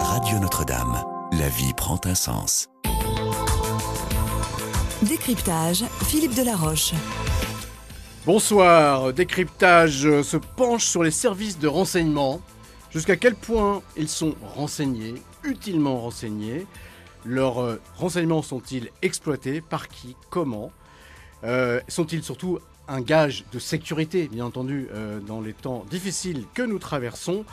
Radio Notre-Dame. La vie prend un sens. Décryptage, Philippe Delaroche. Bonsoir, Décryptage se penche sur les services de renseignement. Jusqu'à quel point ils sont renseignés, utilement renseignés? Leurs euh, renseignements sont-ils exploités? Par qui? Comment? Euh, Sont-ils surtout un gage de sécurité, bien entendu, euh, dans les temps difficiles que nous traversons?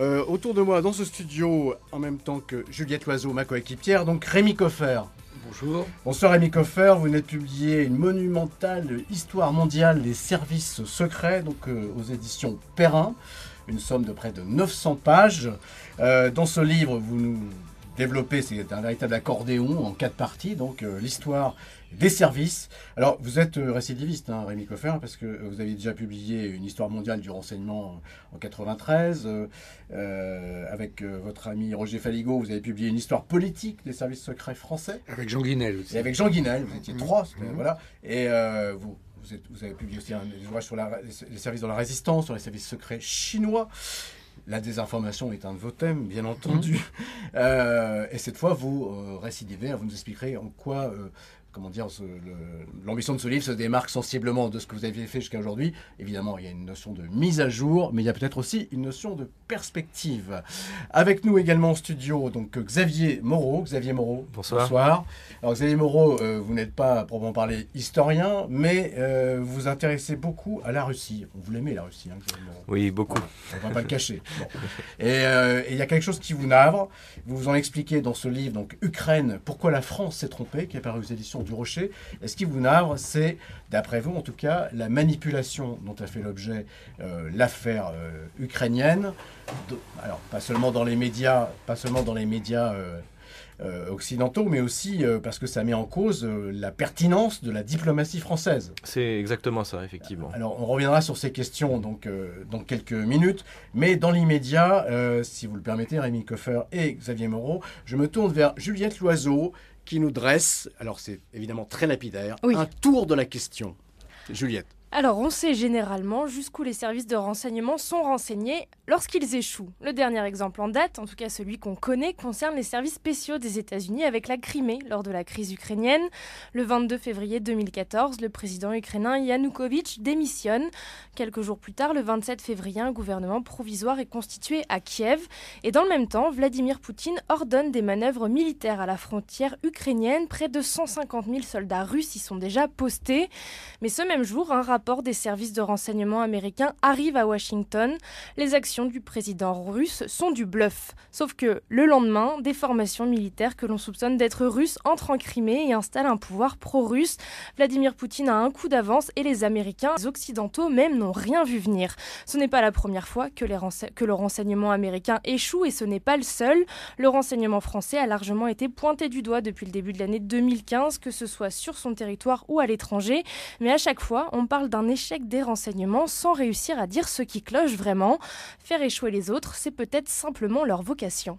Autour de moi, dans ce studio, en même temps que Juliette Loiseau, ma coéquipière, donc Rémi Coffer. Bonjour. Bonsoir Rémi Coffer, vous venez de publier une monumentale histoire mondiale des services secrets, donc aux éditions Perrin une somme de près de 900 pages. dans ce livre, vous nous développé, c'est un véritable accordéon en quatre parties, donc euh, l'histoire des services. Alors, vous êtes euh, récidiviste, hein, Rémi Coffer, parce que vous avez déjà publié une histoire mondiale du renseignement en 93. Euh, avec votre ami Roger Faligot, vous avez publié une histoire politique des services secrets français. Avec Jean Guinel aussi. Et avec Jean Guinel, vous étiez Mmh. trois, Mmh. voilà. Et vous, vous, êtes- vous avez publié aussi un ouvrage sur la- les services dans la résistance, sur les services secrets chinois. La désinformation est un de vos thèmes, bien entendu. Euh, et cette fois, vous euh, récidivez, vous nous expliquerez en quoi, euh, comment dire, l'ambition de ce livre se démarque sensiblement de ce que vous aviez fait jusqu'à aujourd'hui. Évidemment, il y a une notion de mise à jour, mais il y a peut-être aussi une notion de perspective. Avec nous également en studio, donc Xavier Moreau. Xavier Moreau. Bonsoir. Alors Xavier Moreau, euh, vous n'êtes pas à proprement parler historien, mais euh, vous intéressez beaucoup à la Russie. Vous l'aimez la Russie, hein, Xavier Moreau Oui, beaucoup. on ne va pas le cacher. Bon. Et euh, et il y a quelque chose qui vous navre. Vous vous en expliquez dans ce livre, donc Ukraine, pourquoi la France s'est trompée, qui est paru aux éditions du Rocher. Et ce qui vous navre, c'est, d'après vous en tout cas, la manipulation dont a fait l'objet euh, l'affaire euh, ukrainienne? De- alors, pas seulement dans les médias, pas seulement dans les médias. euh, occidentaux, mais aussi parce que ça met en cause la pertinence de la diplomatie française. C'est exactement ça, effectivement. Alors, on reviendra sur ces questions donc, euh, dans quelques minutes. Mais dans l'immédiat, euh, si vous le permettez, Rémi Coffer et Xavier Moreau, je me tourne vers Juliette Loiseau qui nous dresse, alors c'est évidemment très lapidaire, Oui. un tour de la question. Juliette. Alors, on sait généralement jusqu'où les services de renseignement sont renseignés lorsqu'ils échouent. Le dernier exemple en date, en tout cas celui qu'on connaît, concerne les services spéciaux des États-Unis avec la Crimée lors de la crise ukrainienne. Le 22 février 2014, le président ukrainien Yanukovych démissionne. Quelques jours plus tard, le 27 février, un gouvernement provisoire est constitué à Kiev. Et dans le même temps, Vladimir Poutine ordonne des manœuvres militaires à la frontière ukrainienne. Près de 150 000 soldats russes y sont déjà postés. Mais ce même jour, un rapport des services de renseignement américains arrive à Washington. Les actions du président russe sont du bluff. Sauf que le lendemain, des formations militaires que l'on soupçonne d'être russes entrent en Crimée et installent un pouvoir pro-russe. Vladimir Poutine a un coup d'avance et les Américains, les Occidentaux même, n'ont rien vu venir. Ce n'est pas la première fois que, que le renseignement américain échoue et ce n'est pas le seul. Le renseignement français a largement été pointé du doigt depuis le début de l'année 2015, que ce soit sur son territoire ou à l'étranger. Mais à chaque fois, on parle d'un échec des renseignements sans réussir à dire ce qui cloche vraiment. Faire échouer les autres, c'est peut-être simplement leur vocation.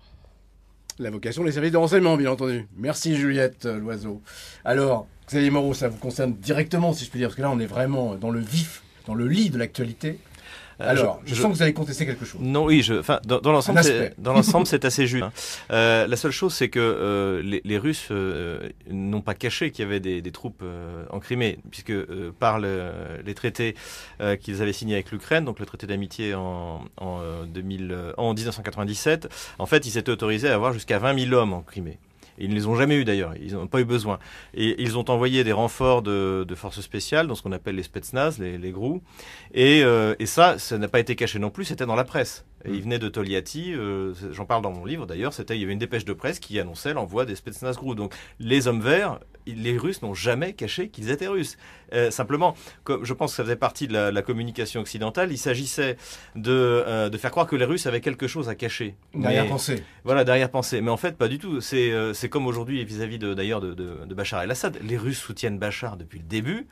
La vocation des services de renseignement, bien entendu. Merci Juliette euh, Loiseau. Alors, Xavier Moreau, ça vous concerne directement, si je puis dire, parce que là, on est vraiment dans le vif, dans le lit de l'actualité. Euh, Alors, je, sens que vous allez contester quelque chose. Non, oui, je, enfin, dans, dans l'ensemble, c'est- aspect. dans l'ensemble, c'est assez juste. hein. Euh, la seule chose, c'est que euh, les, les Russes euh, n'ont pas caché qu'il y avait des, des troupes en Crimée, puisque par le- les traités qu'ils avaient signés avec l'Ukraine, donc le traité d'amitié en, en, 2000, en 1997, en fait, ils s'étaient autorisés à avoir jusqu'à 20 000 hommes en Crimée. Ils ne les ont jamais eu d'ailleurs, ils n'ont pas eu besoin. Et ils ont envoyé des renforts de, forces spéciales, dans ce qu'on appelle les Spetsnaz, les, les GRU. Et, euh, et ça, ça n'a pas été caché non plus, c'était dans la presse. Et il venait de Toliati, euh, j'en parle dans mon livre d'ailleurs, c'était, il y avait une dépêche de presse qui annonçait l'envoi des Spetsnaz GRU. Donc les hommes verts, les Russes n'ont jamais caché qu'ils étaient Russes. Euh, simplement, comme je pense que ça faisait partie de la, la communication occidentale, il s'agissait de, euh, de faire croire que les Russes avaient quelque chose à cacher. Derrière Mais- pensée. voilà, derrière-pensée. Mais en fait, pas du tout. C'est euh, comme aujourd'hui vis-à-vis d'ailleurs de, de, de Bachar el-Assad. Les Russes soutiennent Bachar depuis le début.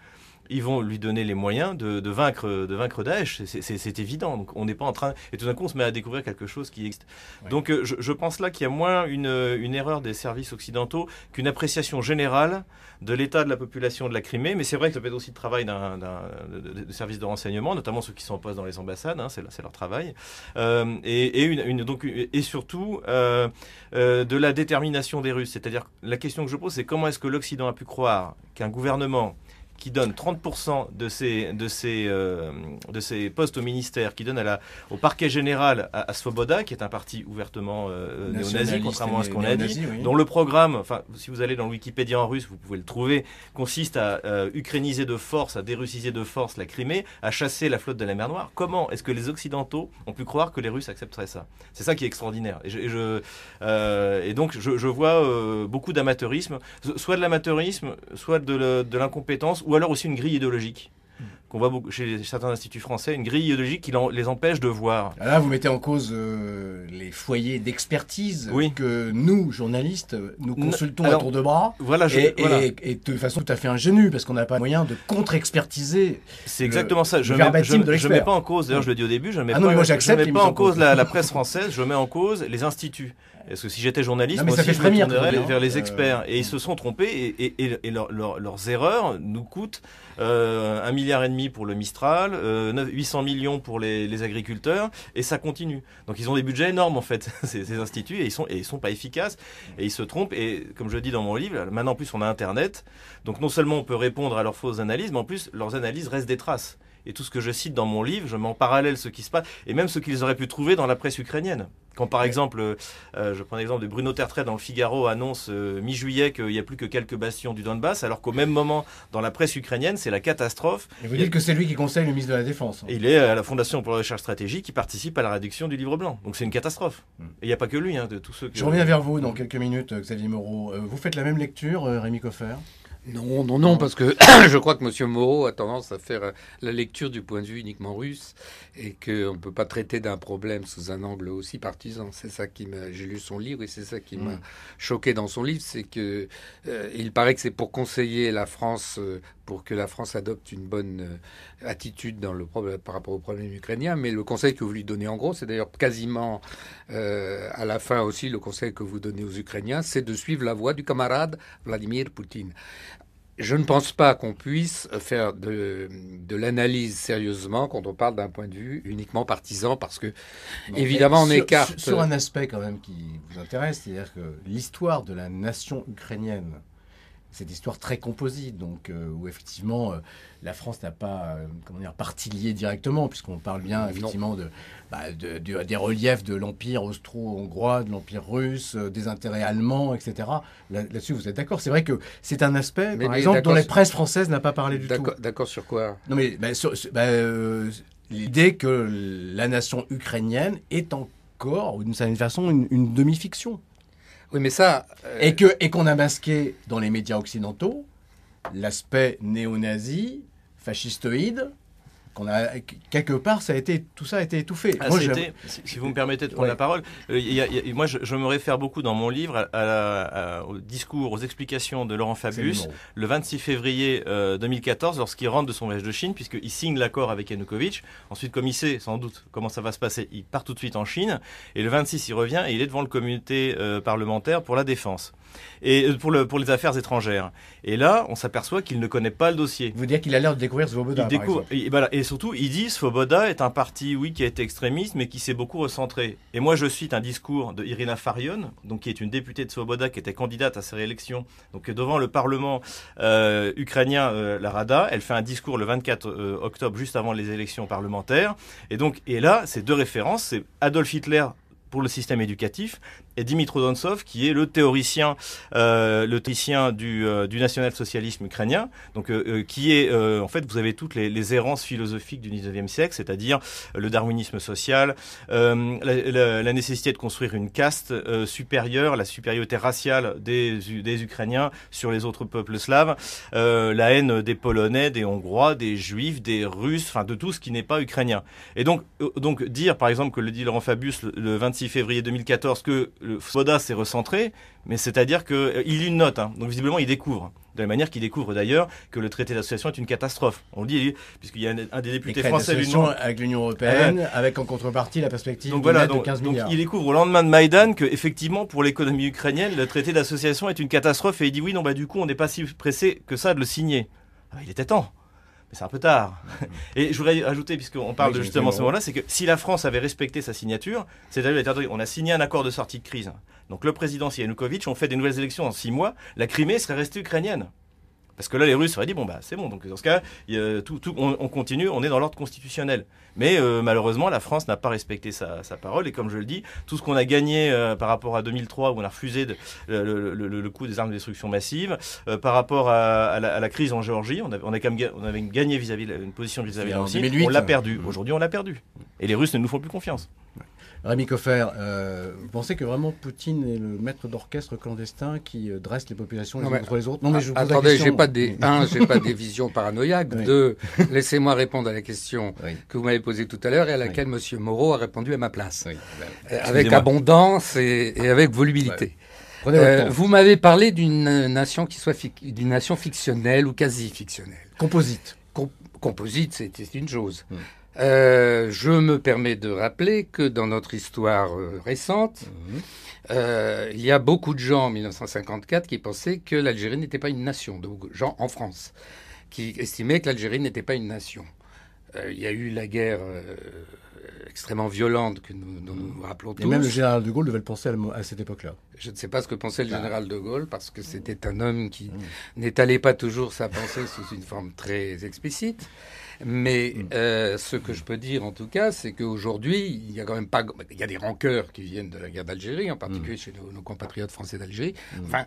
Ils vont lui donner les moyens de, de vaincre, de vaincre Daesh. C'est évident. Donc on n'est pas en train. Et tout d'un coup, on se met à découvrir quelque chose qui existe. Donc euh, je, je pense là qu'il y a moins une, une erreur des services occidentaux qu'une appréciation générale de l'état de la population de la Crimée. Mais c'est vrai que ça peut être aussi le travail d'un d'un- de, renseignement, notamment ceux qui sont en poste dans les ambassades. Hein, c'est c'est leur travail. Euh, et, et, une, une- donc, et surtout euh, euh, de la détermination des Russes. C'est-à-dire la question que je pose, c'est comment est-ce que l'Occident a pu croire qu'un gouvernement qui donne 30% de ses, de, ses, euh, de ses postes au ministère, qui donne à la, au parquet général à, à Svoboda, qui est un parti ouvertement euh, néo-nazi, Nationaliste contrairement à ce qu'on a dit, néo-nazi, oui. dont le programme, enfin, si vous allez dans le Wikipédia en russe, vous pouvez le trouver, consiste à euh, ukrainiser de force, à dérussiser de force la Crimée, à chasser la flotte de la mer Noire. Comment est-ce que les Occidentaux ont pu croire que les Russes accepteraient ça? C'est ça qui est extraordinaire. Et, je, et, je, euh, et donc, je, je vois euh, beaucoup d'amateurisme, soit de l'amateurisme, soit de l'incompétence, ou alors aussi une grille idéologique qu'on voit beaucoup chez certains instituts français, une grille idéologique qui les empêche de voir. Ah Là, vous mettez en cause euh, les foyers d'expertise Oui. que nous, journalistes, nous consultons alors, à tour de bras. Voilà, je, Et, voilà. et- et de façon tout à fait ingénue, parce qu'on n'a pas moyen de contre-expertiser. C'est exactement ça. Je le mets, verbatim je, de je l'expert. mets pas en cause, d'ailleurs je le dis au début, je ne mets, Ah pas, moi, je mets en cause cause. la, la presse française, je mets en cause les instituts. Parce que si j'étais journaliste, Non, moi aussi je me tournerais même, vers les hein. experts. Euh, Et ils se sont trompés et, et- et- et leur- leur- leurs erreurs nous coûtent euh, un milliard et demi pour le Mistral, euh, 9 800 millions pour les, les agriculteurs, et ça continue. Donc ils ont des budgets énormes en fait, ces, ces instituts, et ils sont et ils sont pas efficaces, et ils se trompent. Et comme je le dis dans mon livre, maintenant en plus on a Internet, donc non seulement on peut répondre à leurs fausses analyses, mais en plus leurs analyses restent des traces. Et tout ce que je cite dans mon livre, je mets en parallèle ce qui se passe, et même ce qu'ils auraient pu trouver dans la presse ukrainienne. Quand par exemple, euh, je prends l'exemple de Bruno Tertrais dans le Figaro annonce euh, mi-juillet qu'il n'y a plus que quelques bastions du Donbass, alors qu'au même moment, dans la presse ukrainienne, c'est la catastrophe. Et vous dites que c'est lui qui conseille le ministre de la Défense. hein. Il est à la Fondation pour la recherche stratégique qui participe à la réduction du livre blanc. Donc c'est une catastrophe. Mm. Et il n'y a pas que lui, hein, de tous ceux que... Je reviens vers vous dans quelques minutes, euh, Xavier Moreau. Euh, Vous faites la même lecture, euh, Rémi Coffer? Non, non, non, parce que je crois que M. Moreau a tendance à faire euh, la lecture du point de vue uniquement russe et qu'on ne peut pas traiter d'un problème sous un angle aussi partisan. C'est ça qui m'a. J'ai lu son livre et c'est ça qui m'a Mm. choqué dans son livre, c'est que euh, il paraît que c'est pour conseiller la France, euh, pour que la France adopte une bonne euh, attitude dans le problème, par rapport au problème ukrainien. Mais le conseil que vous lui donnez en gros, c'est d'ailleurs quasiment euh, à la fin aussi le conseil que vous donnez aux Ukrainiens, c'est de suivre la voie du camarade Vladimir Poutine. Je ne pense pas qu'on puisse faire de, de l'analyse sérieusement quand on parle d'un point de vue uniquement partisan, parce que Non, Évidemment, on écarte- Sur, sur un aspect quand même qui vous intéresse, c'est-à-dire que l'histoire de la nation ukrainienne, c'est une histoire très composite, donc euh, où effectivement euh, la France n'a pas, euh, comment dire, partie liée directement, puisqu'on parle bien effectivement de, bah, de- de- des reliefs de l'empire austro-hongrois, de l'empire russe, euh, des intérêts allemands, etc. Là- Là-dessus, vous êtes d'accord C'est vrai que c'est un aspect, Mais- par mais exemple, dont la presse française n'a pas parlé du tout. d'accord sur quoi? Non mais bah, bah, l'idée que la nation ukrainienne est encore, d'une certaine façon, une, une demi-fiction. Oui, mais ça. euh, Et et qu'on a masqué dans les médias occidentaux l'aspect néo-nazi, fascistoïde, qu'on a quelque part ça a été tout ça a été étouffé. Ah, Moi, si, si vous me permettez de prendre Ouais. la parole, euh, il y a- il y a- moi je, je me réfère beaucoup dans mon livre à la- à- au discours, aux explications de Laurent Fabius le 26 février euh, 2014 lorsqu'il rentre de son voyage de Chine, puisqu'il signe l'accord avec Yanukovych. Ensuite, comme il sait sans doute comment ça va se passer, il part tout de suite en Chine. Et le 26, il revient et il est devant le comité euh, parlementaire pour la défense et euh, pour, le, pour les affaires étrangères. Et là, on s'aperçoit qu'il ne connaît pas le dossier. Vous dire qu'il a l'air de découvrir Svoboda. Il découvre, et, surtout, il dit Svoboda est un parti, oui, qui a été extrémiste, mais qui s'est beaucoup recentré. Et moi, je cite un discours de Irina Farion, donc qui est une députée de Svoboda, qui était candidate à sa réélection, donc devant le Parlement euh, ukrainien, euh, la Rada. Elle fait un discours le 24 euh, octobre, juste avant les élections parlementaires. Et donc, et là, c'est deux références, c'est Adolf Hitler pour le système éducatif et Dimitro Donsov qui est le théoricien euh, le théoricien du, euh, du national-socialisme ukrainien. Donc euh, qui est en fait vous avez toutes les, errances philosophiques du 19e siècle c'est-à-dire le darwinisme social la, nécessité de construire une caste supérieure la supériorité raciale des, Ukrainiens sur les autres peuples slaves la haine des Polonais des Hongrois des Juifs des Russes enfin de tout ce qui n'est pas ukrainien. Et donc, donc dire par exemple que le dit Laurent Fabius le, le 26 février 2014 que le Svoboda s'est recentré, mais c'est-à-dire qu'il euh, lit une note. hein. donc visiblement, il découvre. De la manière qu'il découvre d'ailleurs que le traité d'association est une catastrophe. On le dit, puisqu'il y a un, un des députés français avec l'Union Européenne, avec en contrepartie la perspective donc voilà, donc, de 15 donc milliards. il découvre au lendemain de Maïdan que effectivement pour l'économie ukrainienne, le traité d'association est une catastrophe et il dit oui, non bah du coup on n'est pas si pressé que ça de le signer. Ah, il était temps. Mais c'est un peu tard. Et je voudrais ajouter, puisqu'on parle Oui, de justement ce moment-là, c'est que si la France avait respecté sa signature, c'est-à-dire on a signé un accord de sortie de crise. Donc le président Yanukovych, on fait des nouvelles élections en six mois, la Crimée serait restée ukrainienne. Parce que là, les Russes auraient dit bon bah c'est bon. Donc dans ce cas, il y a tout, tout- on, on continue, on est dans l'ordre constitutionnel. Mais euh, malheureusement, la France n'a pas respecté sa, sa parole. Et comme je le dis, tout ce qu'on a gagné euh, par rapport à 2003 où on a refusé de- le, le, coût des armes de destruction massive, euh, par rapport à, à la, à la crise en Géorgie, on, avait- on, a quand même ga- on avait gagné vis-à-vis une position vis-à-vis de la En Russie. 2008. On l'a perdu. Mmh. Aujourd'hui, on l'a perdu. Et les Russes ne nous font plus confiance. Rémi Coffer, euh, vous pensez que vraiment Poutine est le maître d'orchestre clandestin qui euh, dresse les populations les Non, unes mais- contre les autres Non, mais je vous Attendez, j'ai pas des un, j'ai pas des visions paranoïaques. Oui. Deux, laissez-moi répondre à la question Oui. que vous m'avez posée tout à l'heure et à laquelle Monsieur Moreau a répondu à ma place, Oui, ben, Euh, avec Excusez-moi. abondance et, et avec volubilité. Euh, vous m'avez parlé d'une nation qui soit d'une nation fictionnelle ou quasi fictionnelle. Composite. Com- composite, c'est une chose. Mm. Euh, je me permets de rappeler que dans notre histoire euh, récente, Mhm. euh, il y a beaucoup de gens en 1954 qui pensaient que l'Algérie n'était pas une nation, de gens en France, qui estimaient que l'Algérie n'était pas une nation. Euh, il y a eu la guerre extrêmement violente que nous, dont nous nous rappelons Et tous. même le général de Gaulle devait le penser à, cette époque-là. Je ne sais pas ce que pensait le Bah. général de Gaulle parce que c'était un homme qui n'étalait pas toujours sa pensée sous une forme très explicite. Mais Mm. euh, ce que je peux dire en tout cas, c'est qu'aujourd'hui, il y a quand même pas, il y a des rancœurs qui viennent de la guerre d'Algérie, en particulier chez nos, nos compatriotes français d'Algérie. Mm. Enfin,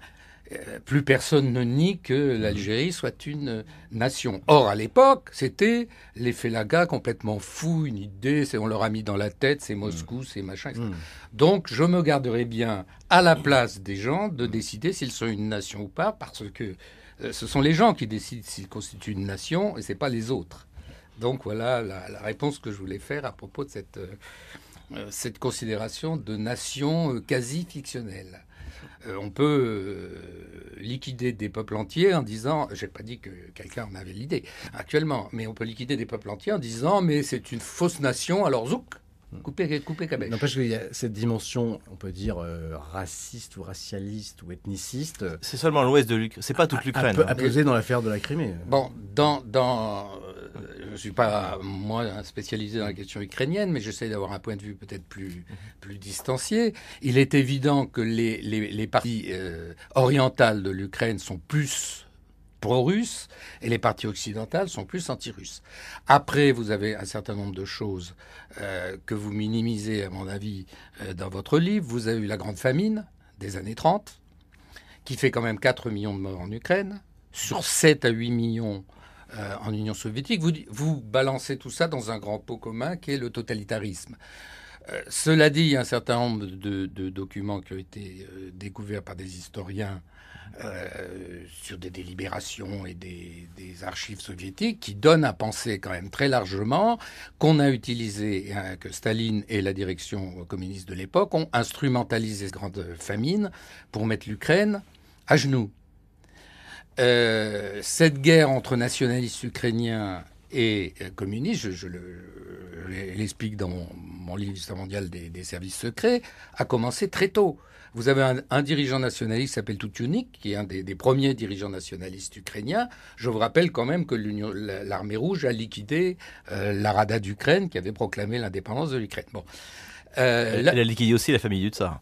euh, plus personne ne nie que l'Algérie soit une euh, nation. Or, à l'époque, c'était l'effet Laga complètement fou, une idée, on leur a mis dans la tête, c'est Moscou, c'est machin, etc. Mm. Donc, je me garderai bien à la place des gens de décider s'ils sont une nation ou pas, parce que euh, ce sont les gens qui décident s'ils constituent une nation et c'est pas les autres. Donc, voilà la, réponse que je voulais faire à propos de cette, euh, euh, considération de nation euh, quasi fictionnelle. On peut liquider des peuples entiers en disant, j'ai pas dit que quelqu'un en avait l'idée actuellement, mais on peut liquider des peuples entiers en disant, mais c'est une fausse nation, alors zouk, coupez, coupez cabèche. N'empêche qu'il y a cette dimension, on peut dire, euh, raciste ou racialiste ou ethniciste, C'est seulement l'ouest de l'Ukraine. C'est pas toute l'Ukraine. peu- hein. pesé dans l'affaire de la Crimée. Bon, dans, dans, euh, je suis pas moi spécialisé dans la question ukrainienne, mais j'essaie d'avoir un point de vue peut-être plus plus distancié. Il est évident que les les, les parties euh, orientales de l'Ukraine sont plus pro-russes et les parties occidentales sont plus anti-russes. Après, vous avez un certain nombre de choses euh, que vous minimisez, à mon avis, euh, dans votre livre. Vous avez eu la grande famine des années 30, qui fait quand même 4 millions de morts en Ukraine, sur 7 à 8 millions euh, en Union soviétique. Vous, vous balancez tout ça dans un grand pot commun qui est le totalitarisme. Cela dit, il y a un certain nombre de, documents qui ont été découverts par des historiens euh, sur des délibérations et des, archives soviétiques qui donnent à penser quand même très largement qu'on a utilisé, hein, que Staline et la direction communiste de l'époque ont instrumentalisé cette grande famine pour mettre l'Ukraine à genoux. Euh, cette guerre entre nationalistes ukrainiens et euh, communistes, je, je le- je l'explique dans mon, livre Histoire mondiale des services secrets, a commencé très tôt. Vous avez un, un dirigeant nationaliste qui s'appelle Tutunik, qui est un des, des premiers dirigeants nationalistes ukrainiens. Je vous rappelle quand même que l'armée rouge a liquidé euh, la Rada d'Ukraine, qui avait proclamé l'indépendance de l'Ukraine. Bon. Euh, elle a liquidé aussi la famille du tsar.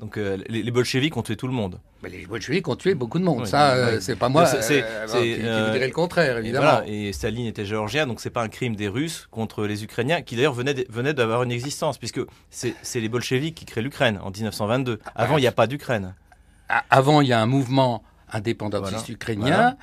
Donc euh, les, les bolcheviks ont tué tout le monde. Mais les bolcheviks ont tué beaucoup de monde. Oui, ça, euh, oui. c'est pas moi C'est- euh, c'est, qui, qui vous dirait le contraire, Et, évidemment. voilà, et Staline était géorgien, donc c'est pas un crime des Russes contre les Ukrainiens, qui d'ailleurs venaient, d'avoir une existence, puisque c'est les bolcheviks qui créent l'Ukraine en 1922. Avant, il n'y a pas d'Ukraine. A- Avant, il y a un mouvement indépendantiste Voilà. ukrainien Voilà.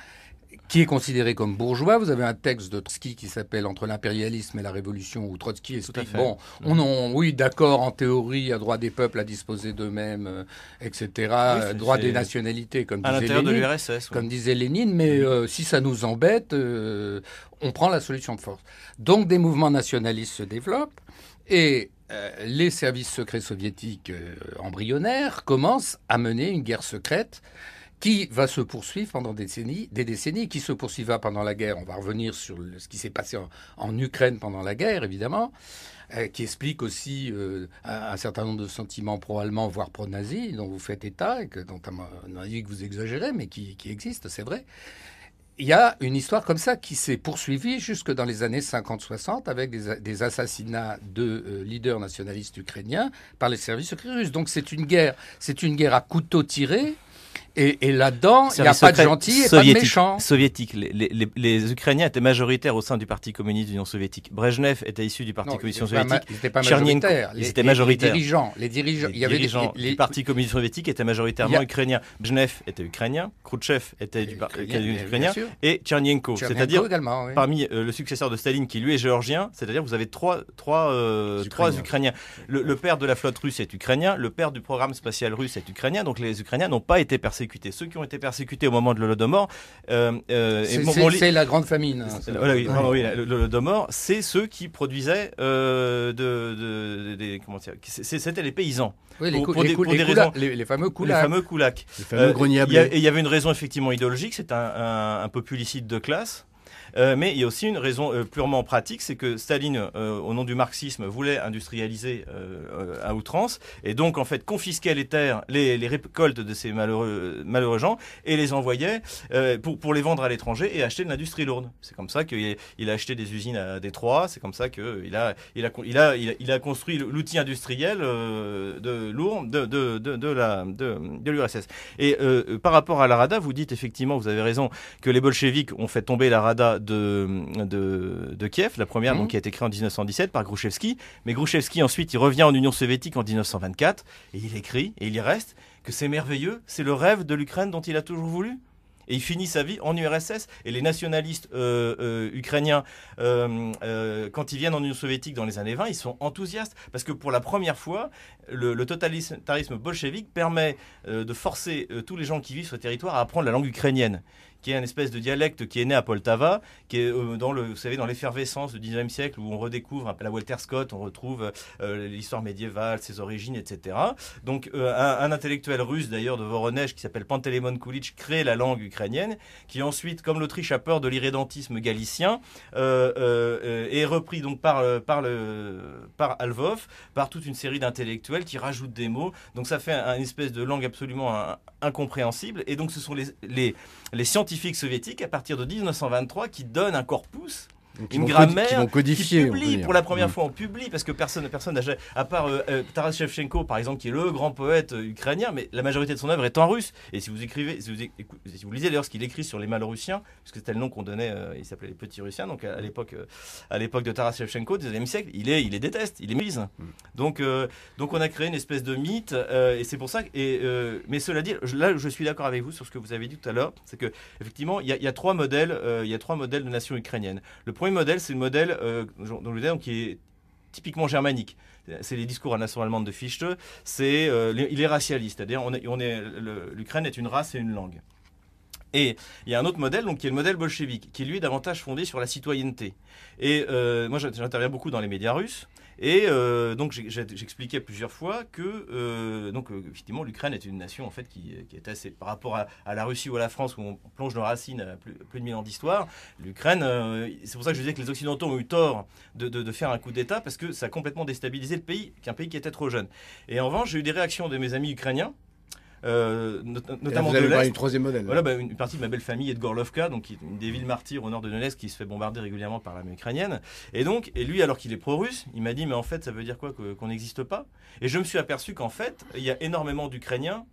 Qui est considéré comme bourgeois. Vous avez un texte de Trotsky qui s'appelle Entre l'impérialisme et la révolution, où Trotsky explique bon, on en, oui, d'accord, en théorie, a droit des peuples à disposer d'eux-mêmes, euh, etc. euh, c'est- droit des nationalités, comme À disait de Lénine. oui. comme disait Lénine, mais euh, si ça nous embête, euh, on prend la solution de force. Donc des mouvements nationalistes se développent et euh, les services secrets soviétiques euh, embryonnaires commencent à mener une guerre secrète qui va se poursuivre pendant des décennies, qui se poursuivra pendant la guerre. On va revenir sur ce qui s'est passé en, Ukraine pendant la guerre, évidemment, euh, qui explique aussi euh, un, certain nombre de sentiments pro-allemands, voire pro-nazis, dont vous faites état, et dont on m'a- on a dit que vous exagérez, mais qui, qui existent, c'est vrai. Il y a une histoire comme ça qui s'est poursuivie jusque dans les années 50-60 avec des, assassinats de euh, leaders nationalistes ukrainiens par les services secrets russes. Donc c'est une guerre, c'est une guerre à couteau tiré. Et, et là-dedans, il n'y a pas de gentils et pas de méchants. Soviétique. Les, les- les- les Ukrainiens étaient majoritaires au sein du Parti communiste de l'Union soviétique. Brejnev était issu du Parti Non, communiste soviétique. Ils n'étaient pas majoritaires. ils Les- étaient majoritaires. Les dirigeants, les dirigeants. Il y avait des- dirigeants les- du Parti communiste soviétique étaient majoritairement a- ukrainiens. Brejnev était ukrainien, Khrouchtchev était du Parti bien ukrainien, et. Tchernenko C'est-à-dire oui. parmi euh, le successeur de Staline qui lui est géorgien, c'est-à-dire vous avez trois, trois, euh, trois Ukrainiens. Ukrainiens. Le, le père de la flotte russe est ukrainien, le père du programme spatial russe est ukrainien, donc les Ukrainiens n'ont pas été persécutés. Ceux qui ont été persécutés au moment de l'Holodomor, euh, euh, C'est li- la grande famine. hein. voilà, oui, pardon, oui, le, le Holodomor, c'est ceux qui produisaient euh, de, de- de- comment c'était les paysans, Oui, les, pour- les des- cou- pour les des coula- raisons- les- les fameux les coulaks. fameux koulaks. Le fameux Euh, grenier à il y a- blé. et il y avait une raison effectivement idéologique, c'est un, un, un populicide de classe. Euh, mais il y a aussi une raison euh, purement pratique, c'est que Staline, euh, au nom du marxisme, voulait industrialiser à outrance, et donc en fait confisquait les terres, les, récoltes de ces malheureux, malheureux gens, et les envoyait pour, pour les vendre à l'étranger et acheter de l'industrie lourde. C'est comme ça qu'il il a acheté des usines à Détroit, c'est comme ça qu'il a, il a, il a, il a, construit l'outil industriel de lourd de, de, de, la de, l'URSS. Et par rapport à la Rada, vous dites effectivement, vous avez raison, que les bolcheviks ont fait tomber la Rada de, de, de Kiev, la première Mhm. donc, qui a été créée en 1917 par Grouchevski. Mais Grouchevski, ensuite, il revient en Union soviétique en 1924 et il écrit, et il y reste, que c'est merveilleux, c'est le rêve de l'Ukraine dont il a toujours voulu. Et il finit sa vie en URSS. Et les nationalistes euh, euh, ukrainiens, euh, quand ils viennent en Union soviétique dans les années 20, ils sont enthousiastes. Parce que pour la première fois, le, le totalitarisme bolchevique permet de forcer tous les gens qui vivent sur le territoire à apprendre la langue ukrainienne qui est un espèce de dialecte qui est né à Poltava, qui est euh, dans le, vous savez, dans l'effervescence du 19e siècle où on redécouvre la Walter Scott, on retrouve euh, l'histoire médiévale, ses origines, etc. Donc euh, un, intellectuel russe d'ailleurs de Voronezh qui s'appelle Pantelemon Kulich crée la langue ukrainienne, qui ensuite, comme l'Autriche a peur de l'irrédentisme galicien, est repris donc par, par, le, par Alvov, par toute une série d'intellectuels qui rajoutent des mots. Donc ça fait un, un espèce de langue absolument incompréhensible. Et donc ce sont les, les, les scientifiques soviétiques à partir de 1923 qui donnent un corpus Donc, une grammaire qui qui codifier. on peut publie pour la première Mm. fois en publie parce que personne personne n'a à part euh, euh, Taras Shevchenko par exemple qui est le grand poète euh, ukrainien mais la majorité de son œuvre est en russe et si vous écrivez si vous, si vous lisez d'ailleurs ce qu'il écrit sur les Malorussiens puisque c'était le nom qu'on donnait euh, il s'appelait les petits Russiens donc à, l'époque à l'époque de Taras Shevchenko du 19e siècle il est il les déteste il les mise donc euh, donc on a créé une espèce de mythe et c'est pour ça que- et mais cela dit là je suis d'accord avec vous sur ce que vous avez dit tout à l'heure c'est que effectivement il y, a- il y a trois modèles il y a trois modèles de nation ukrainienne le premier modèle, c'est le modèle euh, qui est typiquement germanique. C'est les discours à la nation allemande de Fichte. C'est, euh, il est racialiste, c'est-à-dire on est, on est, l'Ukraine est une race et une langue. Et il y a un autre modèle, donc qui est le modèle bolchevique, qui lui est davantage fondé sur la citoyenneté. Et euh, moi, j'interviens beaucoup dans les médias russes. Et euh, donc j'expliquais plusieurs fois que euh, donc euh, effectivement l'Ukraine est une nation en fait qui, est assez par rapport à, la Russie ou à la France où on plonge nos racines à plus, de mille ans d'histoire. L'Ukraine, c'est pour ça que je disais que les Occidentaux ont eu tort de, de- faire un coup d'État parce que ça a complètement déstabilisé le pays, qui est un pays qui était trop jeune. Et en revanche, j'ai eu des réactions de mes amis ukrainiens, euh, not- notamment vous de avez l'Est. troisième modèle. Voilà, bah, une partie de ma belle famille est de Gorlovka, donc une des villes martyrs au nord de Donetsk qui se fait bombarder régulièrement par l'armée ukrainienne. Et donc, et lui, alors qu'il est pro-russe, il m'a dit, mais en fait, ça veut dire quoi qu'on n'existe pas? Et je me suis aperçu qu'en fait, il y a énormément d'Ukrainiens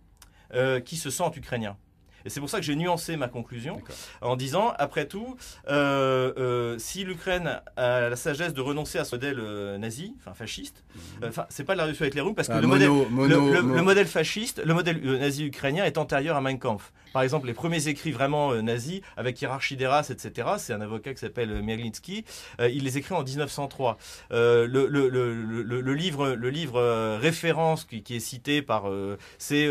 euh, qui se sentent ukrainiens. Et c'est pour ça que j'ai nuancé ma conclusion en disant, après tout, euh, euh, si l'Ukraine a la sagesse de renoncer à ce modèle euh, nazi, enfin fasciste, euh, enfin, c'est pas la Russie avec les Russes, parce que Ah, le mono- modèle mono- le, le- mo- le modèle fasciste, le modèle nazi ukrainien est antérieur à Mein Kampf. Par exemple, les premiers écrits vraiment nazis avec hiérarchie des races, etc. C'est un avocat qui s'appelle Merlinski. il les écrit en 1903. le, le, le, le, livre, le livre référence qui, qui, est cité par c'est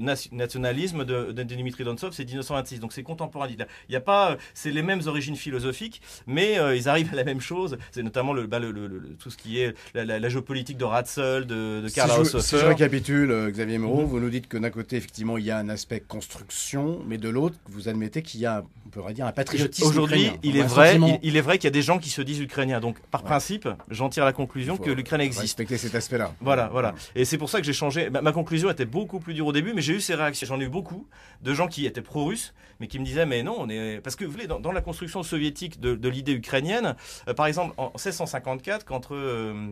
nationalisme de, de, Dimitri Donsov, c'est 1926. Donc c'est contemporain. Il y a pas, c'est les mêmes origines philosophiques, mais ils arrivent à la même chose. C'est notamment le, bah, le, tout ce qui est la, géopolitique de Ratzel, de, de Karl si je, si je récapitule, euh, Xavier Moreau, mhm. vous nous dites que d'un côté, effectivement, il y a un aspect construction, mais de l'autre, vous admettez qu'il y a, on pourrait dire, un patriotisme. Aujourd'hui, il, est vrai, il, est vrai qu'il y a des gens qui se disent ukrainiens. Donc, par principe, j'en tire la conclusion que l'Ukraine existe. Respecter cet aspect-là. Voilà, voilà. Et c'est pour ça que j'ai changé. Ma, conclusion était beaucoup plus dure au début, mais j'ai eu ces réactions. J'en ai eu beaucoup de gens qui étaient pro-russes, mais qui me disaient, mais non, on est. Parce que vous voyez, dans, la construction soviétique de, l'idée ukrainienne, euh, par exemple, en 1654, quand. Euh,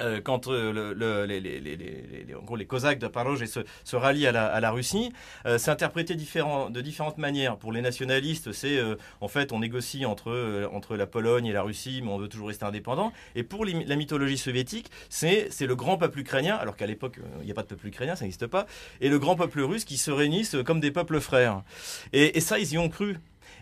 euh, quand euh, le, les, les, Cosaques de Paroj se, se rallient à la, Russie, euh, c'est interprété de différentes manières. Pour les nationalistes, c'est en fait on négocie entre, entre la Pologne et la Russie, mais on veut toujours rester indépendant. Et pour la mythologie soviétique, c'est le grand peuple ukrainien, alors qu'à l'époque il n'y a pas de peuple ukrainien, ça n'existe pas, et le grand peuple russe qui se réunissent comme des peuples frères. Et, et ça, ils y ont cru.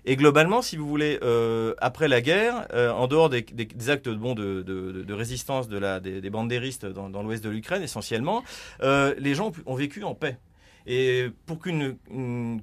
Et globalement, si vous voulez, euh, après la guerre, euh, en dehors des, actes de, résistance des, des dans l'ouest de l'Ukraine essentiellement, euh, les gens ont vécu en paix. Et pour qu'une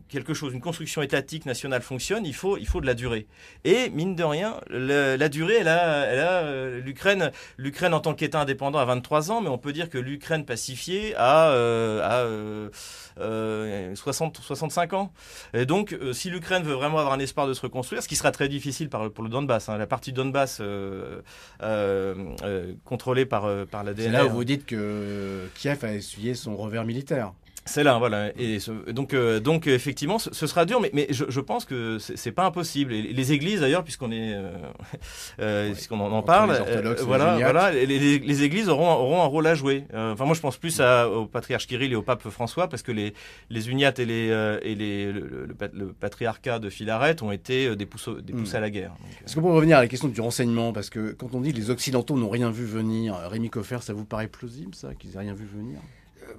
quelque chose, une construction étatique nationale fonctionne, il faut, il faut de la durée. Et mine de rien, la durée, elle a, elle a euh, l'Ukraine, l'Ukraine en tant qu'État indépendant a 23 ans, mais on peut dire que l'Ukraine pacifiée a, euh, a 60, euh, 65 ans. Et donc, si l'Ukraine veut vraiment avoir un espoir de se reconstruire, ce qui sera très difficile pour le Donbass, hein, la partie Donbass contrôlée par, par la DNR. C'est là où vous dites que Kiev a essuyé son revers militaire. C'est là, voilà. Et donc, euh, donc effectivement, ce, sera dur, mais, mais je, je pense que c'est pas impossible. Et les églises, d'ailleurs, puisqu'on est, euh, euh puisqu'on en, parle, euh, voilà, voilà, les, les, églises auront, auront un rôle à jouer. enfin, moi, je pense plus à, au patriarche Kirill et au pape François, parce que les, les uniates et les, et les, le, le, patriarcat de Philaret ont été des pouces, des pouces hmm. à la guerre. Est-ce qu'on peut revenir à la question du renseignement, parce que quand on dit les Occidentaux n'ont rien vu venir, Rémi Coffer, ça vous paraît plausible, ça, qu'ils aient rien vu venir?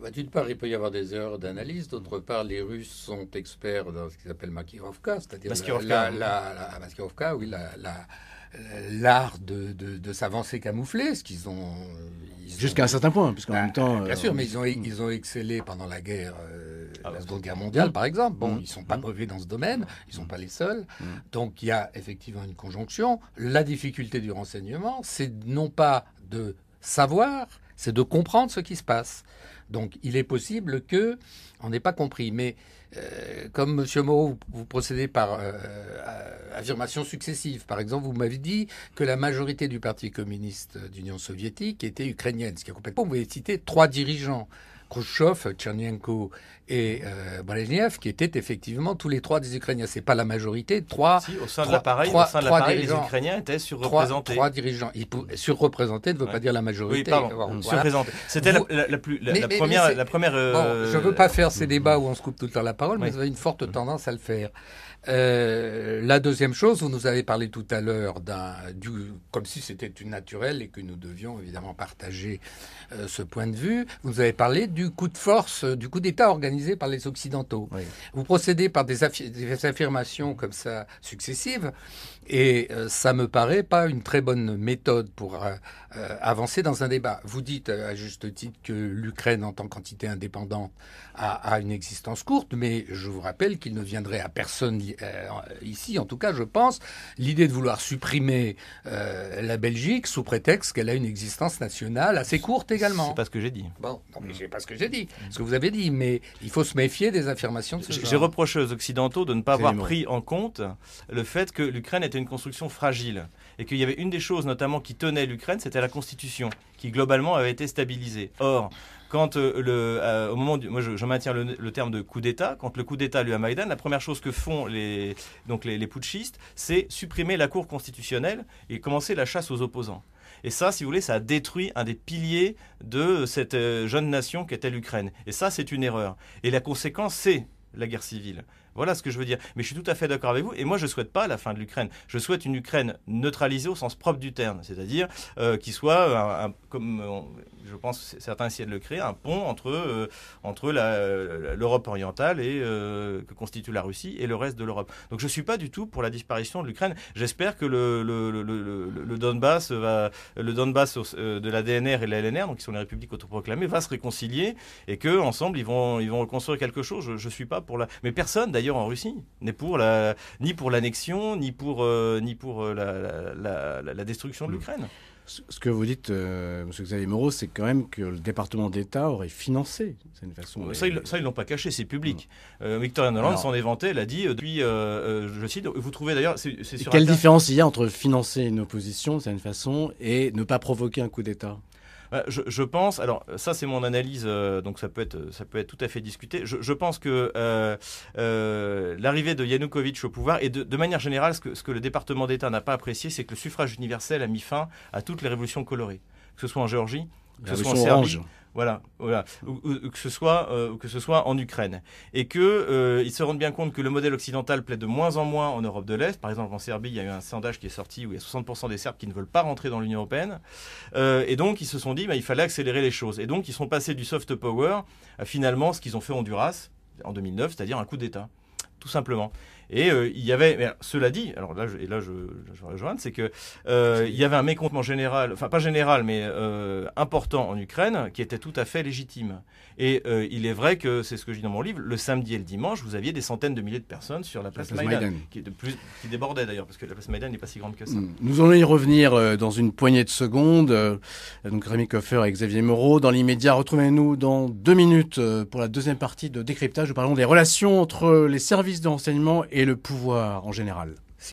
Bah, d'une part, il peut y avoir des erreurs d'analyse. D'autre part, les Russes sont experts dans ce qu'ils appellent makirovka, c'est-à-dire la, la, la, oui, l'art de, de, s'avancer camouflé, ce qu'ils ont. Jusqu'à un certain point, puisqu'en bah, même temps. Bien sûr, mais ils ont, ils ont excellé pendant la guerre, euh, ah, la Seconde Guerre mondiale, par exemple. Bon, mmh. ils sont pas mmh. brevets dans ce domaine, ils sont pas les seuls. Mmh. Donc il y a effectivement une conjonction. La difficulté du renseignement, c'est non pas de savoir, c'est de comprendre ce qui se passe. Donc il est possible que on n'ait pas compris. Mais euh, comme M. Moreau, vous, procédez par euh, affirmations successives. Par exemple, vous m'avez dit que la majorité du Parti communiste d'Union soviétique était ukrainienne, ce qui est complètement. Vous pouvez citer trois dirigeants. Khrushchev, Tchernenko et euh, Brezhnev, qui étaient effectivement tous les trois des Ukrainiens. C'est pas la majorité, trois. Si, au sein de l'appareil, au sein de l'appareil, les Ukrainiens étaient surreprésentés. Trois, dirigeants. surreprésentés ne veut pas dire la majorité. Oui, pardon. surreprésentés. C'était la, plus, la, première, la première. je veux pas faire ces débats où on se coupe tout le temps la parole, mais vous avez une forte tendance à le faire. Euh, la deuxième chose, vous nous avez parlé tout à l'heure d'un, du, comme si c'était une naturelle et que nous devions évidemment partager euh, ce point de vue. Vous nous avez parlé du coup de force, du coup d'État organisé par les Occidentaux. Vous procédez par des, des, affirmations comme ça successives et euh, ça me paraît pas une très bonne méthode pour euh, euh, avancer dans un débat. Vous dites à juste titre que l'Ukraine, en tant qu'entité indépendante, a, une existence courte, mais je vous rappelle qu'il ne viendrait à personne ici, en tout cas, je pense, l'idée de vouloir supprimer la Belgique sous prétexte qu'elle a une existence nationale assez courte également. C'est pas ce que j'ai dit. Bon, non, mais c'est pas ce que j'ai dit, ce que vous avez dit, mais il faut se méfier des affirmations de ce genre. J'ai reproché aux Occidentaux de ne pas avoir pris en compte le fait que l'Ukraine était une construction fragile et qu'il y avait une des choses notamment qui tenait l'Ukraine, c'était la constitution, qui globalement avait été stabilisée. Or, quand euh, le, euh, au moment du, moi je, maintiens le, terme de coup d'État, quand le coup d'État a lieu à Maïdan, la première chose que font les, donc les, putschistes, c'est supprimer la Cour constitutionnelle et commencer la chasse aux opposants. Et ça, si vous voulez, ça a détruit un des piliers de cette euh, jeune nation qu'était l'Ukraine. Et ça, c'est une erreur. Et la conséquence, c'est la guerre civile. Voilà ce que je veux dire. Mais je suis tout à fait d'accord avec vous. Et moi, je souhaite pas la fin de l'Ukraine. Je souhaite une Ukraine neutralisée au sens propre du terme, c'est-à-dire euh, qui soit, comme je pense certains essaient de le créer, un pont entre euh, entre l'Europe orientale et euh, que constitue la Russie et le reste de l'Europe. Donc, je suis pas du tout pour la disparition de l'Ukraine. J'espère que le, Donbass le Donbass de la DNR et de la LNR, donc qui sont les républiques autoproclamées, va se réconcilier et que ensemble ils vont ils vont reconstruire quelque chose. Je, je suis pas pour la, mais personne d'ailleurs en Russie n'est pour la, ni pour l'annexion, ni pour, euh, ni pour euh, la, la, destruction de mm. l'Ukraine. Ce que vous dites, euh, M. Xavier Moreau, c'est quand même que le département d'État aurait financé. Une façon ça, ils ne l'ont pas caché, c'est public. Mm. Victoria Noland s'en est vanté, elle a dit, depuis, je cite, vous trouvez d'ailleurs... Quelle différence il y a entre financer une opposition, c'est une façon, et ne pas provoquer un coup d'État? Bah, je, pense, alors ça c'est mon analyse, euh, donc ça peut être, ça peut être tout à fait discuté. Je, pense que euh, euh, l'arrivée de Yanukovych au pouvoir et de, manière générale, ce que, ce que le département d'État n'a pas apprécié, c'est que le suffrage universel a mis fin à toutes les révolutions colorées, que ce soit en Géorgie, que ce soit en Serbie. Voilà, voilà, ou, que ce soit euh, que ce soit en Ukraine, et que euh, ils se rendent bien compte que le modèle occidental plaît de moins en moins en Europe de l'Est. Par exemple, en Serbie, il y a eu un sondage qui est sorti où il y a 60% des Serbes qui ne veulent pas rentrer dans l'Union européenne, euh, et donc ils se sont dit, bah, il fallait accélérer les choses, et donc ils sont passés du soft power à finalement ce qu'ils ont fait en Honduras en 2009, c'est-à-dire un coup d'État, tout simplement. Et euh, il y avait, cela dit, alors là, je, et là je, je rejoins, c'est que euh, il y avait un mécontentement général, enfin pas général, mais euh, important en Ukraine, qui était tout à fait légitime. Et il est vrai que c'est ce que je dis dans mon livre, le samedi et le dimanche, vous aviez des centaines de milliers de personnes sur la place, Maïdan, Qui, de plus, qui débordait d'ailleurs, parce que la place Maïdan n'est pas si grande que ça. Mm. Nous allons y revenir dans une poignée de secondes. donc Rémi Koffer et Xavier Moreau. Dans l'immédiat, retrouvez-nous dans deux minutes pour la deuxième partie de décryptage. Nous parlons des relations entre les services de renseignement et le pouvoir en général.